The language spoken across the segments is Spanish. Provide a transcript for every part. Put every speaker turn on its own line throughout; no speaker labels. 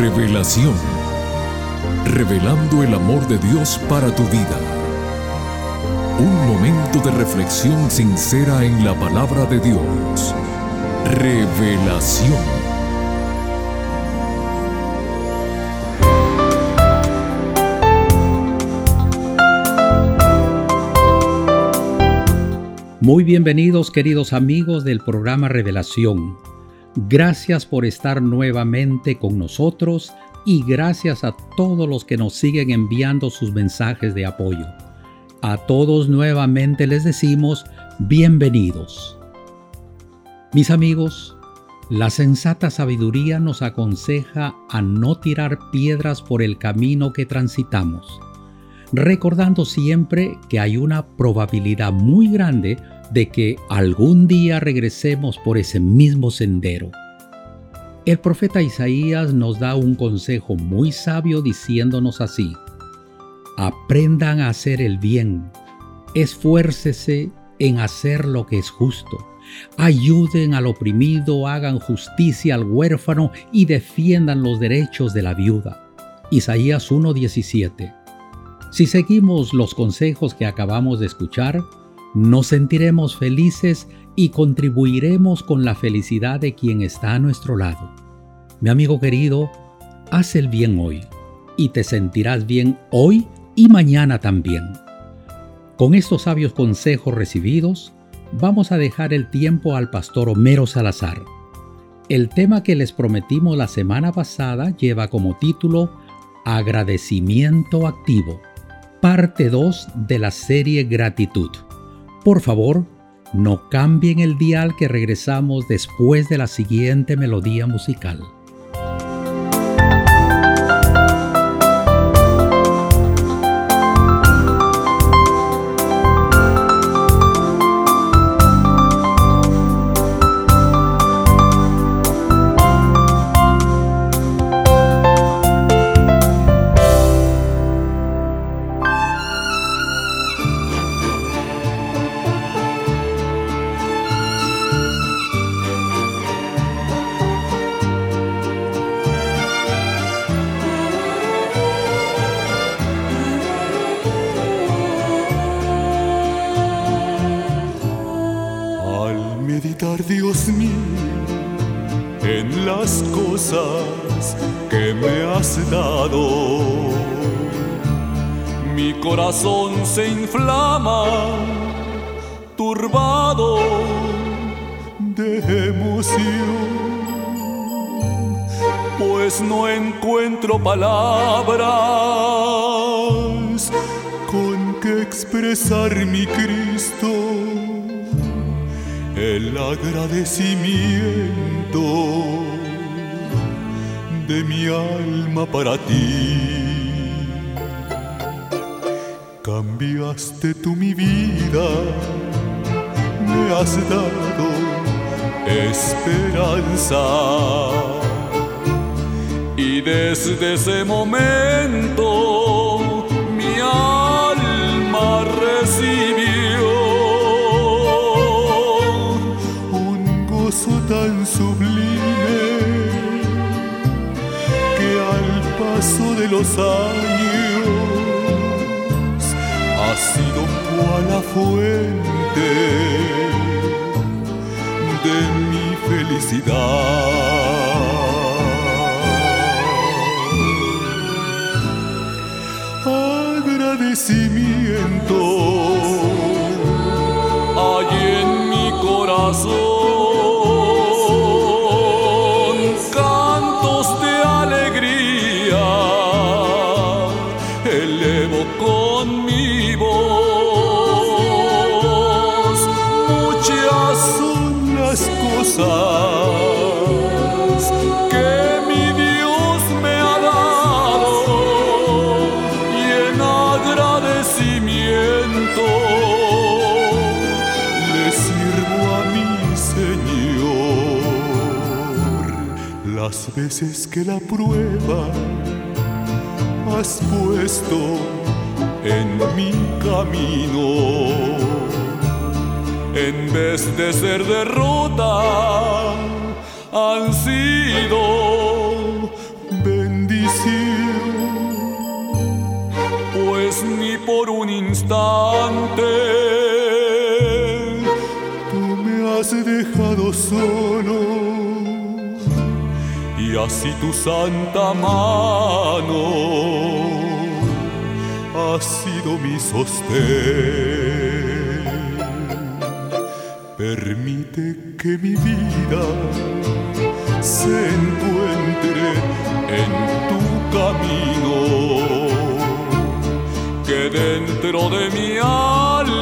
Revelación. Revelando el amor de Dios para tu vida. Un momento de reflexión sincera en la palabra de Dios. Revelación.
Muy bienvenidos queridos amigos del programa Revelación. Gracias por estar nuevamente con nosotros y gracias a todos los que nos siguen enviando sus mensajes de apoyo. A todos nuevamente les decimos bienvenidos. Mis amigos, la sensata sabiduría nos aconseja a no tirar piedras por el camino que transitamos recordando siempre que hay una probabilidad muy grande de que algún día regresemos por ese mismo sendero. El profeta Isaías nos da un consejo muy sabio diciéndonos así, aprendan a hacer el bien, esfuércese en hacer lo que es justo, ayuden al oprimido, hagan justicia al huérfano y defiendan los derechos de la viuda. Isaías 1:17 si seguimos los consejos que acabamos de escuchar, nos sentiremos felices y contribuiremos con la felicidad de quien está a nuestro lado. Mi amigo querido, haz el bien hoy y te sentirás bien hoy y mañana también. Con estos sabios consejos recibidos, vamos a dejar el tiempo al pastor Homero Salazar. El tema que les prometimos la semana pasada lleva como título Agradecimiento activo parte 2 de la serie Gratitud. Por favor, no cambien el dial que regresamos después de la siguiente melodía musical.
Corazón se inflama, turbado de emoción, pues no encuentro palabras con que expresar mi Cristo el agradecimiento de mi alma para ti. Cambiaste tú mi vida, me has dado esperanza. Y desde ese momento mi alma recibió tan sublime que al paso de los años cual la fuente de mi felicidad. Agradecimiento hay en mi corazón. las veces que la prueba has puesto en mi camino. En vez de ser derrota, han sido bendición, pues ni por un instante tú me has dejado solo así tu santa mano ha sido mi sostén. Permite que mi vida se encuentre en tu camino, que dentro de mi alma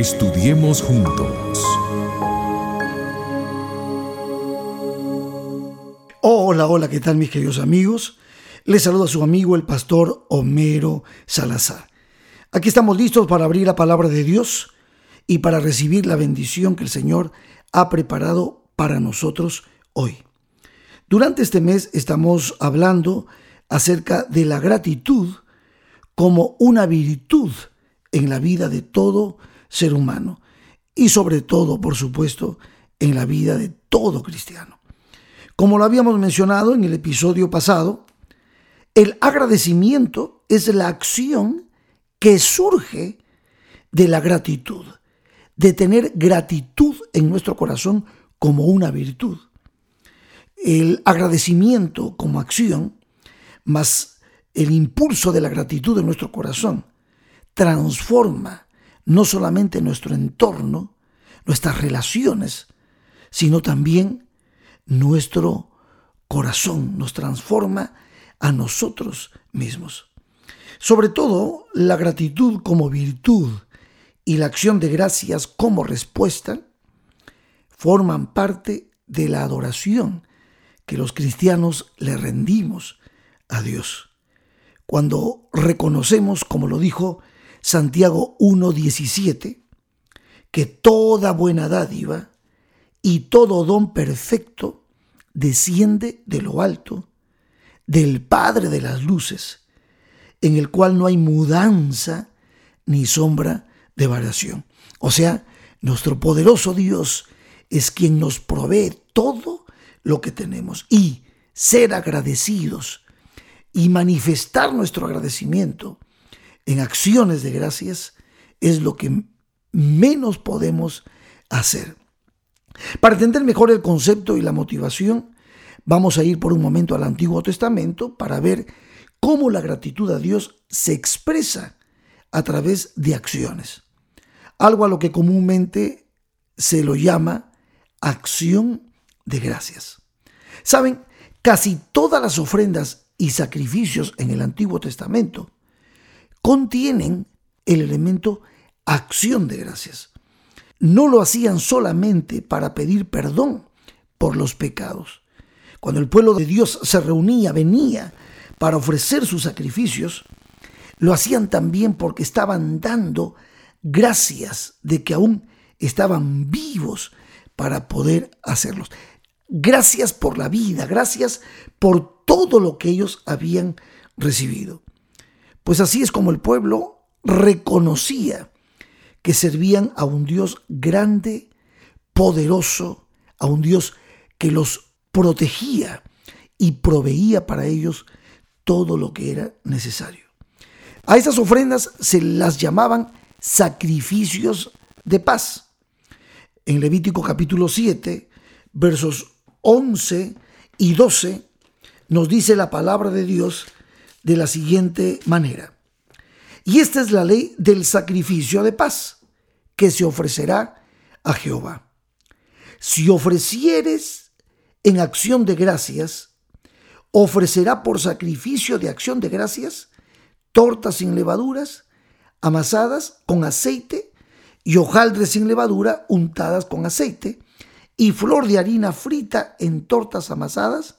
Estudiemos juntos.
Hola, hola, ¿qué tal mis queridos amigos? Les saluda su amigo el pastor Homero Salazar. Aquí estamos listos para abrir la palabra de Dios y para recibir la bendición que el Señor ha preparado para nosotros hoy. Durante este mes estamos hablando acerca de la gratitud como una virtud en la vida de todo ser humano y sobre todo, por supuesto, en la vida de todo cristiano. Como lo habíamos mencionado en el episodio pasado, el agradecimiento es la acción que surge de la gratitud, de tener gratitud en nuestro corazón como una virtud. El agradecimiento como acción, más el impulso de la gratitud en nuestro corazón, transforma no solamente nuestro entorno, nuestras relaciones, sino también nuestro corazón, nos transforma a nosotros mismos. Sobre todo, la gratitud como virtud y la acción de gracias como respuesta forman parte de la adoración que los cristianos le rendimos a Dios. Cuando reconocemos, como lo dijo Santiago 1.17, que toda buena dádiva y todo don perfecto desciende de lo alto, del Padre de las Luces, en el cual no hay mudanza ni sombra de variación. O sea, nuestro poderoso Dios es quien nos provee todo lo que tenemos y ser agradecidos y manifestar nuestro agradecimiento en acciones de gracias es lo que menos podemos hacer. Para entender mejor el concepto y la motivación, vamos a ir por un momento al Antiguo Testamento para ver cómo la gratitud a Dios se expresa a través de acciones. Algo a lo que comúnmente se lo llama acción de gracias. Saben, casi todas las ofrendas y sacrificios en el Antiguo Testamento contienen el elemento acción de gracias. No lo hacían solamente para pedir perdón por los pecados. Cuando el pueblo de Dios se reunía, venía para ofrecer sus sacrificios, lo hacían también porque estaban dando gracias de que aún estaban vivos para poder hacerlos. gracias por la vida, gracias por todo lo que ellos habían recibido. Pues así es como el pueblo reconocía que servían a un Dios grande, poderoso, a un Dios que los protegía y proveía para ellos todo lo que era necesario. A estas ofrendas se las llamaban sacrificios de paz. En Levítico capítulo 7, versos 11 y 12, nos dice la palabra de Dios de la siguiente manera. Y esta es la ley del sacrificio de paz que se ofrecerá a Jehová. Si ofrecieres en acción de gracias, ofrecerá por sacrificio de acción de gracias tortas sin levaduras, amasadas con aceite, y hojaldres sin levadura untadas con aceite, y flor de harina frita en tortas amasadas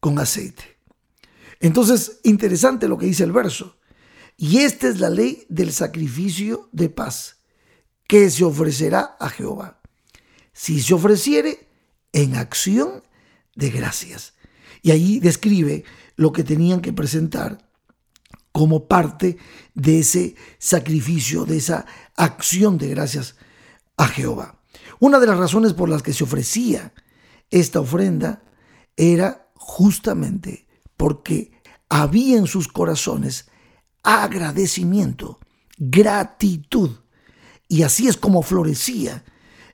con aceite. Entonces, interesante lo que dice el verso. Y esta es la ley del sacrificio de paz, que se ofrecerá a Jehová. Si se ofreciere en acción de gracias. Y ahí describe lo que tenían que presentar como parte de ese sacrificio, de esa acción de gracias a Jehová. Una de las razones por las que se ofrecía esta ofrenda era justamente porque había en sus corazones agradecimiento, gratitud. Y así es como florecía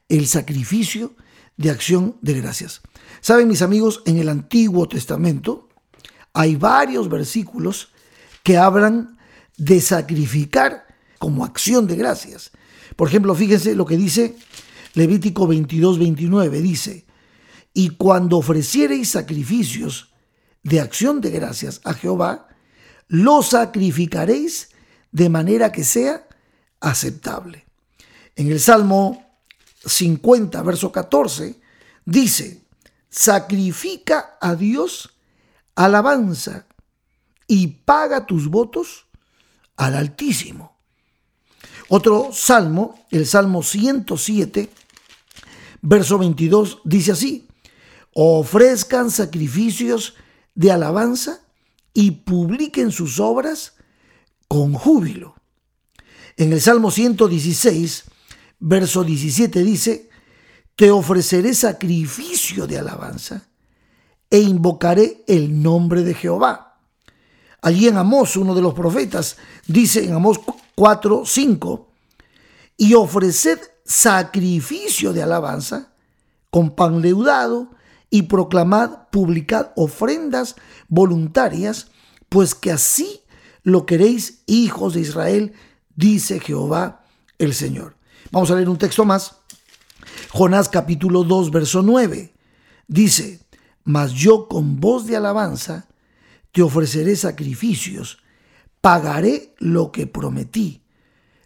el sacrificio de acción de gracias. Saben mis amigos, en el Antiguo Testamento hay varios versículos que hablan de sacrificar como acción de gracias. Por ejemplo, fíjense lo que dice Levítico 22, 29. Dice, y cuando ofreciereis sacrificios de acción de gracias a Jehová, lo sacrificaréis de manera que sea aceptable. En el Salmo 50, verso 14, dice, sacrifica a Dios alabanza y paga tus votos al Altísimo. Otro salmo, el Salmo 107, verso 22, dice así, ofrezcan sacrificios de alabanza y publiquen sus obras con júbilo. En el Salmo 116, verso 17 dice, te ofreceré sacrificio de alabanza e invocaré el nombre de Jehová. Allí en Amós, uno de los profetas, dice en Amós 4, 5, y ofreced sacrificio de alabanza con pan leudado y proclamad, publicad ofrendas voluntarias, pues que así lo queréis, hijos de Israel, dice Jehová el Señor. Vamos a leer un texto más. Jonás capítulo 2, verso 9. Dice, mas yo con voz de alabanza te ofreceré sacrificios, pagaré lo que prometí.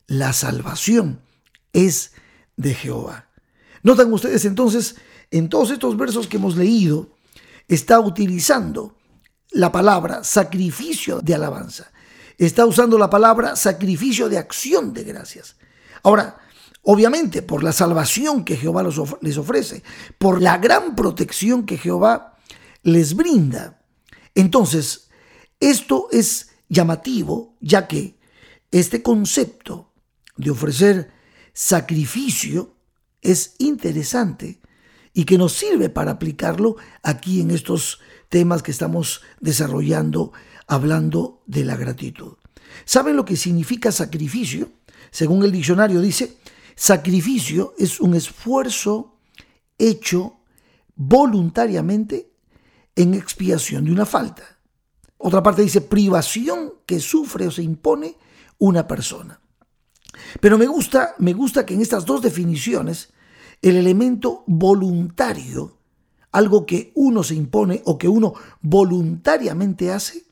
La salvación es de Jehová. Notan ustedes entonces, en todos estos versos que hemos leído, está utilizando la palabra sacrificio de alabanza. Está usando la palabra sacrificio de acción de gracias. Ahora, obviamente, por la salvación que Jehová les ofrece, por la gran protección que Jehová les brinda, entonces, esto es llamativo ya que este concepto de ofrecer sacrificio es interesante y que nos sirve para aplicarlo aquí en estos temas que estamos desarrollando hablando de la gratitud. ¿Saben lo que significa sacrificio? Según el diccionario dice, sacrificio es un esfuerzo hecho voluntariamente en expiación de una falta. Otra parte dice privación que sufre o se impone una persona. Pero me gusta, me gusta que en estas dos definiciones el elemento voluntario, algo que uno se impone o que uno voluntariamente hace,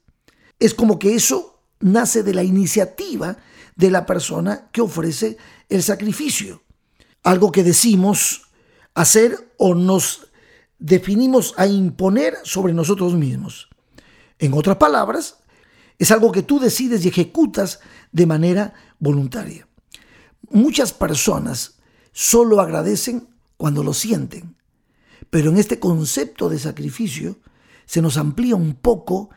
es como que eso nace de la iniciativa de la persona que ofrece el sacrificio. Algo que decimos hacer o nos definimos a imponer sobre nosotros mismos. En otras palabras, es algo que tú decides y ejecutas de manera voluntaria. Muchas personas solo agradecen cuando lo sienten, Pero en este concepto de sacrificio se nos amplía un poco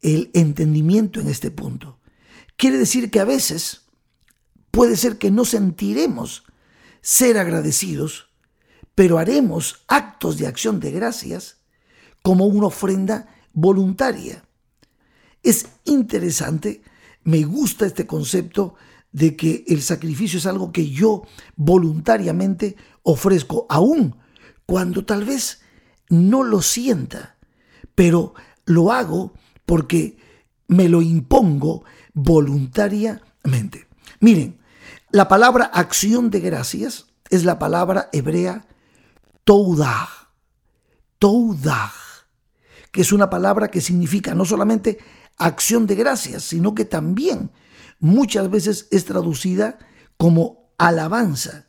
el entendimiento en este punto. Quiere decir que a veces puede ser que no sentiremos ser agradecidos, pero haremos actos de acción de gracias como una ofrenda voluntaria. Es interesante, me gusta este concepto de que el sacrificio es algo que yo voluntariamente ofrezco, aún cuando tal vez no lo sienta, pero lo hago porque me lo impongo voluntariamente. Miren, la palabra acción de gracias es la palabra hebrea toudah, toudah, que es una palabra que significa no solamente acción de gracias, sino que también muchas veces es traducida como alabanza.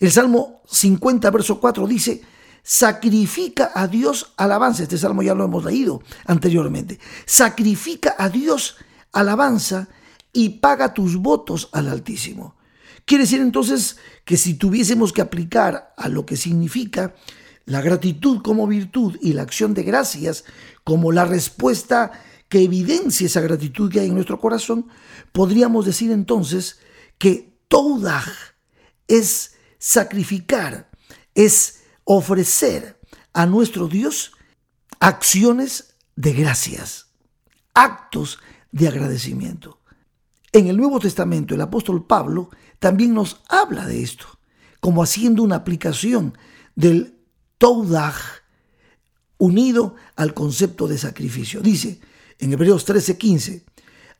El Salmo 50, verso 4 dice, sacrifica a Dios alabanza. Este salmo ya lo hemos leído anteriormente. Sacrifica a Dios alabanza y paga tus votos al Altísimo. Quiere decir entonces que si tuviésemos que aplicar a lo que significa la gratitud como virtud y la acción de gracias como la respuesta que evidencia esa gratitud que hay en nuestro corazón, podríamos decir entonces que toda es sacrificar, es ofrecer a nuestro Dios acciones de gracias, actos de agradecimiento. En el Nuevo Testamento el apóstol Pablo también nos habla de esto, como haciendo una aplicación del Toudach unido al concepto de sacrificio. Dice en Hebreos 13:15,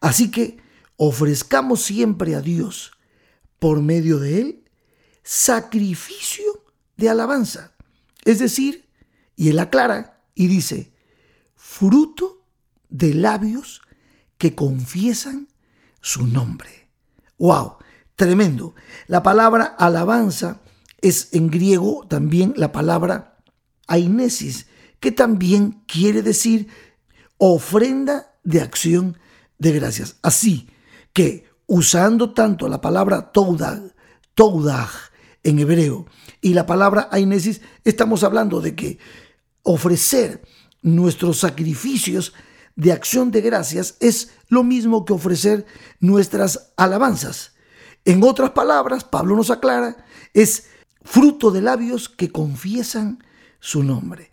así que ofrezcamos siempre a Dios por medio de él sacrificio de alabanza. Es decir, y él aclara y dice, fruto de labios que confiesan su nombre. ¡Wow! Tremendo. La palabra alabanza es en griego también la palabra ainesis, que también quiere decir ofrenda de acción de gracias. Así que usando tanto la palabra toudaj, toudaj en hebreo y la palabra ainesis, estamos hablando de que ofrecer nuestros sacrificios de acción de gracias es lo mismo que ofrecer nuestras alabanzas. En otras palabras, Pablo nos aclara, es fruto de labios que confiesan su nombre.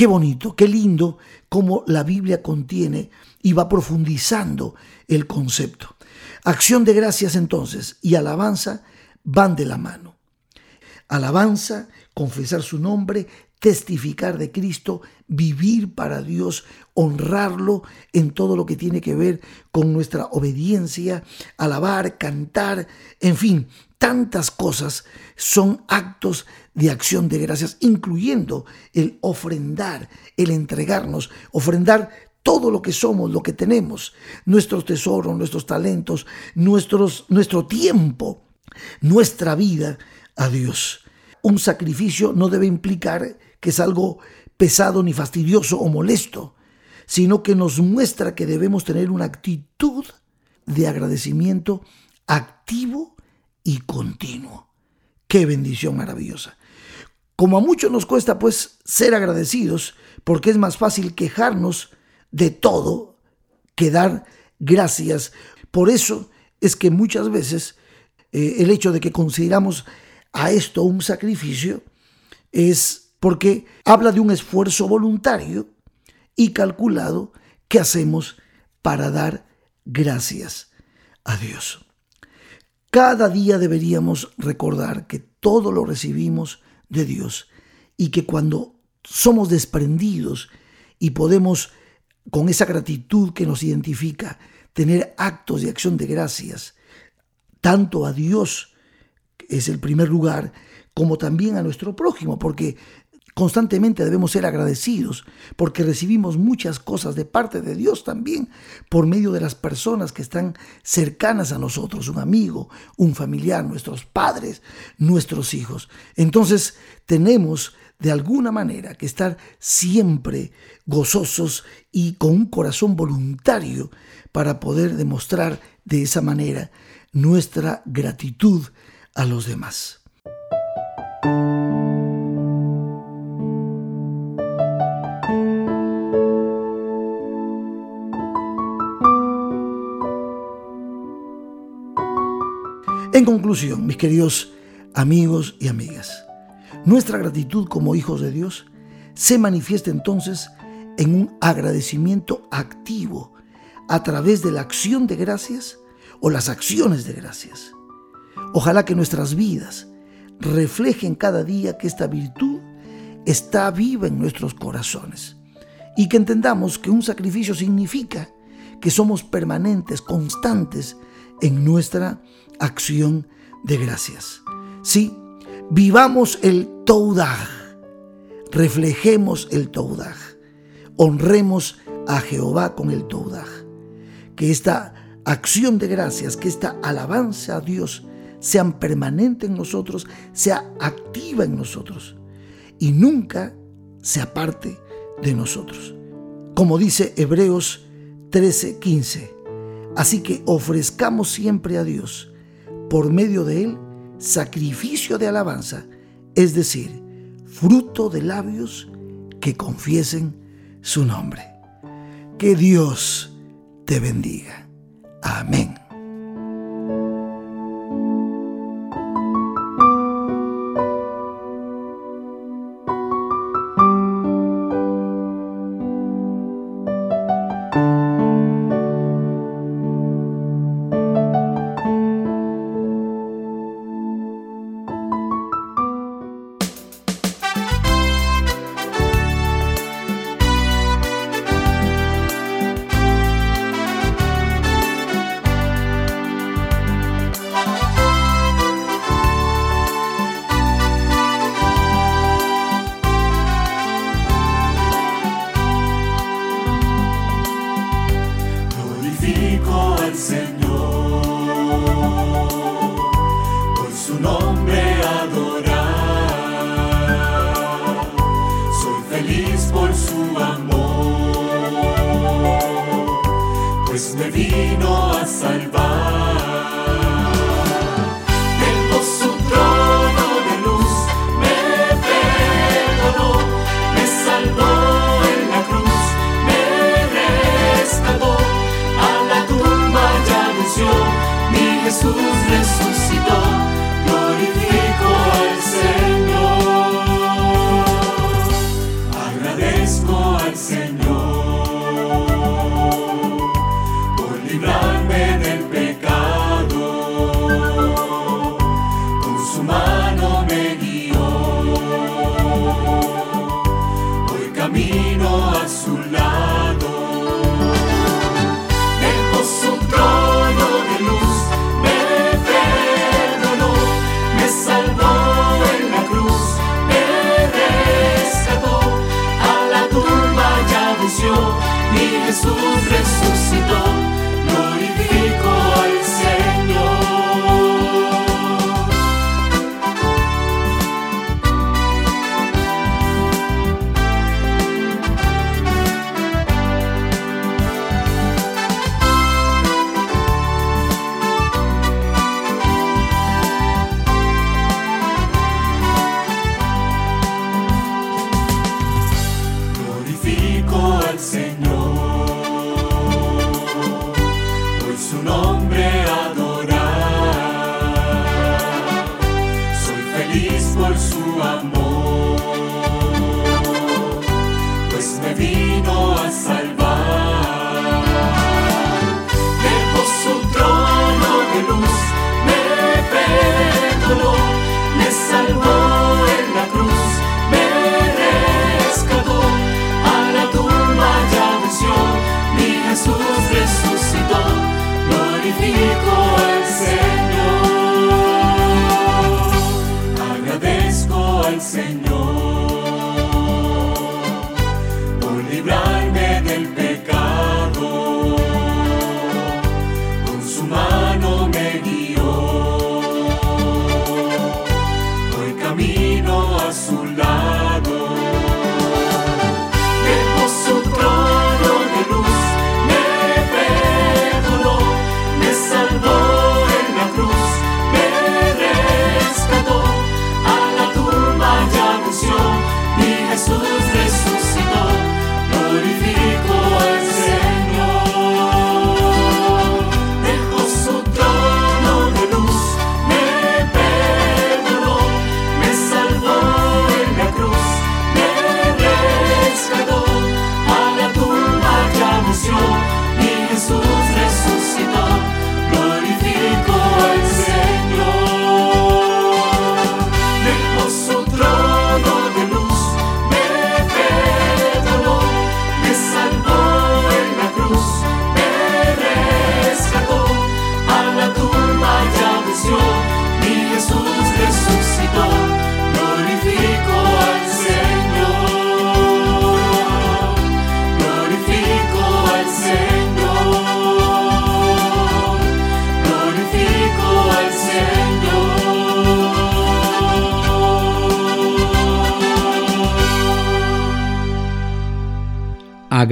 Qué bonito, qué lindo cómo la Biblia contiene y va profundizando el concepto. Acción de gracias entonces y alabanza van de la mano. Alabanza, confesar su nombre, testificar de Cristo, vivir para Dios, honrarlo en todo lo que tiene que ver con nuestra obediencia, alabar, cantar, en fin, tantas cosas son actos de acción de gracias, incluyendo el ofrendar, el entregarnos, ofrendar todo lo que somos, lo que tenemos, nuestros tesoros, nuestros talentos, nuestros, nuestro tiempo, nuestra vida a Dios. Un sacrificio no debe implicar que es algo pesado ni fastidioso o molesto, sino que nos muestra que debemos tener una actitud de agradecimiento activo y continuo. Qué bendición maravillosa. Como a muchos nos cuesta pues ser agradecidos, porque es más fácil quejarnos de todo que dar gracias. Por eso es que muchas veces eh, el hecho de que consideramos a esto un sacrificio es porque habla de un esfuerzo voluntario y calculado que hacemos para dar gracias a Dios. Cada día deberíamos recordar que todo lo recibimos de Dios y que cuando somos desprendidos y podemos, con esa gratitud que nos identifica, tener actos de acción de gracias, tanto a Dios, que es el primer lugar, como también a nuestro prójimo, porque Constantemente debemos ser agradecidos porque recibimos muchas cosas de parte de Dios también por medio de las personas que están cercanas a nosotros, un amigo, un familiar, nuestros padres, nuestros hijos. Entonces tenemos de alguna manera que estar siempre gozosos y con un corazón voluntario para poder demostrar de esa manera nuestra gratitud a los demás. En conclusión, mis queridos amigos y amigas, nuestra gratitud como hijos de Dios se manifiesta entonces en un agradecimiento activo a través de la acción de gracias o las acciones de gracias. Ojalá que nuestras vidas reflejen cada día que esta virtud está viva en nuestros corazones y que entendamos que un sacrificio significa que somos permanentes, constantes en nuestra acción de gracias. Sí, vivamos el Toudaj, reflejemos el Toudaj, honremos a Jehová con el Toudaj. Que esta acción de gracias, que esta alabanza a Dios sean permanente en nosotros, sea activa en nosotros y nunca se aparte de nosotros. Como dice Hebreos 13:15, así que ofrezcamos siempre a Dios, por medio de Él, sacrificio de alabanza, es decir, fruto de labios que confiesen su nombre. Que Dios te bendiga. Amén.
Señor.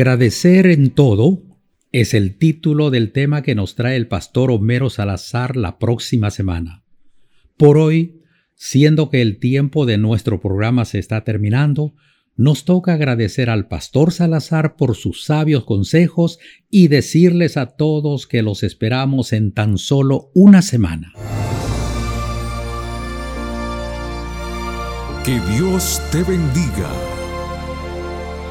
Agradecer en todo es el título del tema que nos trae el pastor Homero Salazar la próxima semana. Por hoy, siendo que el tiempo de nuestro programa se está terminando, nos toca agradecer al pastor Salazar por sus sabios consejos y decirles a todos que los esperamos en tan solo una semana.
Que Dios te bendiga.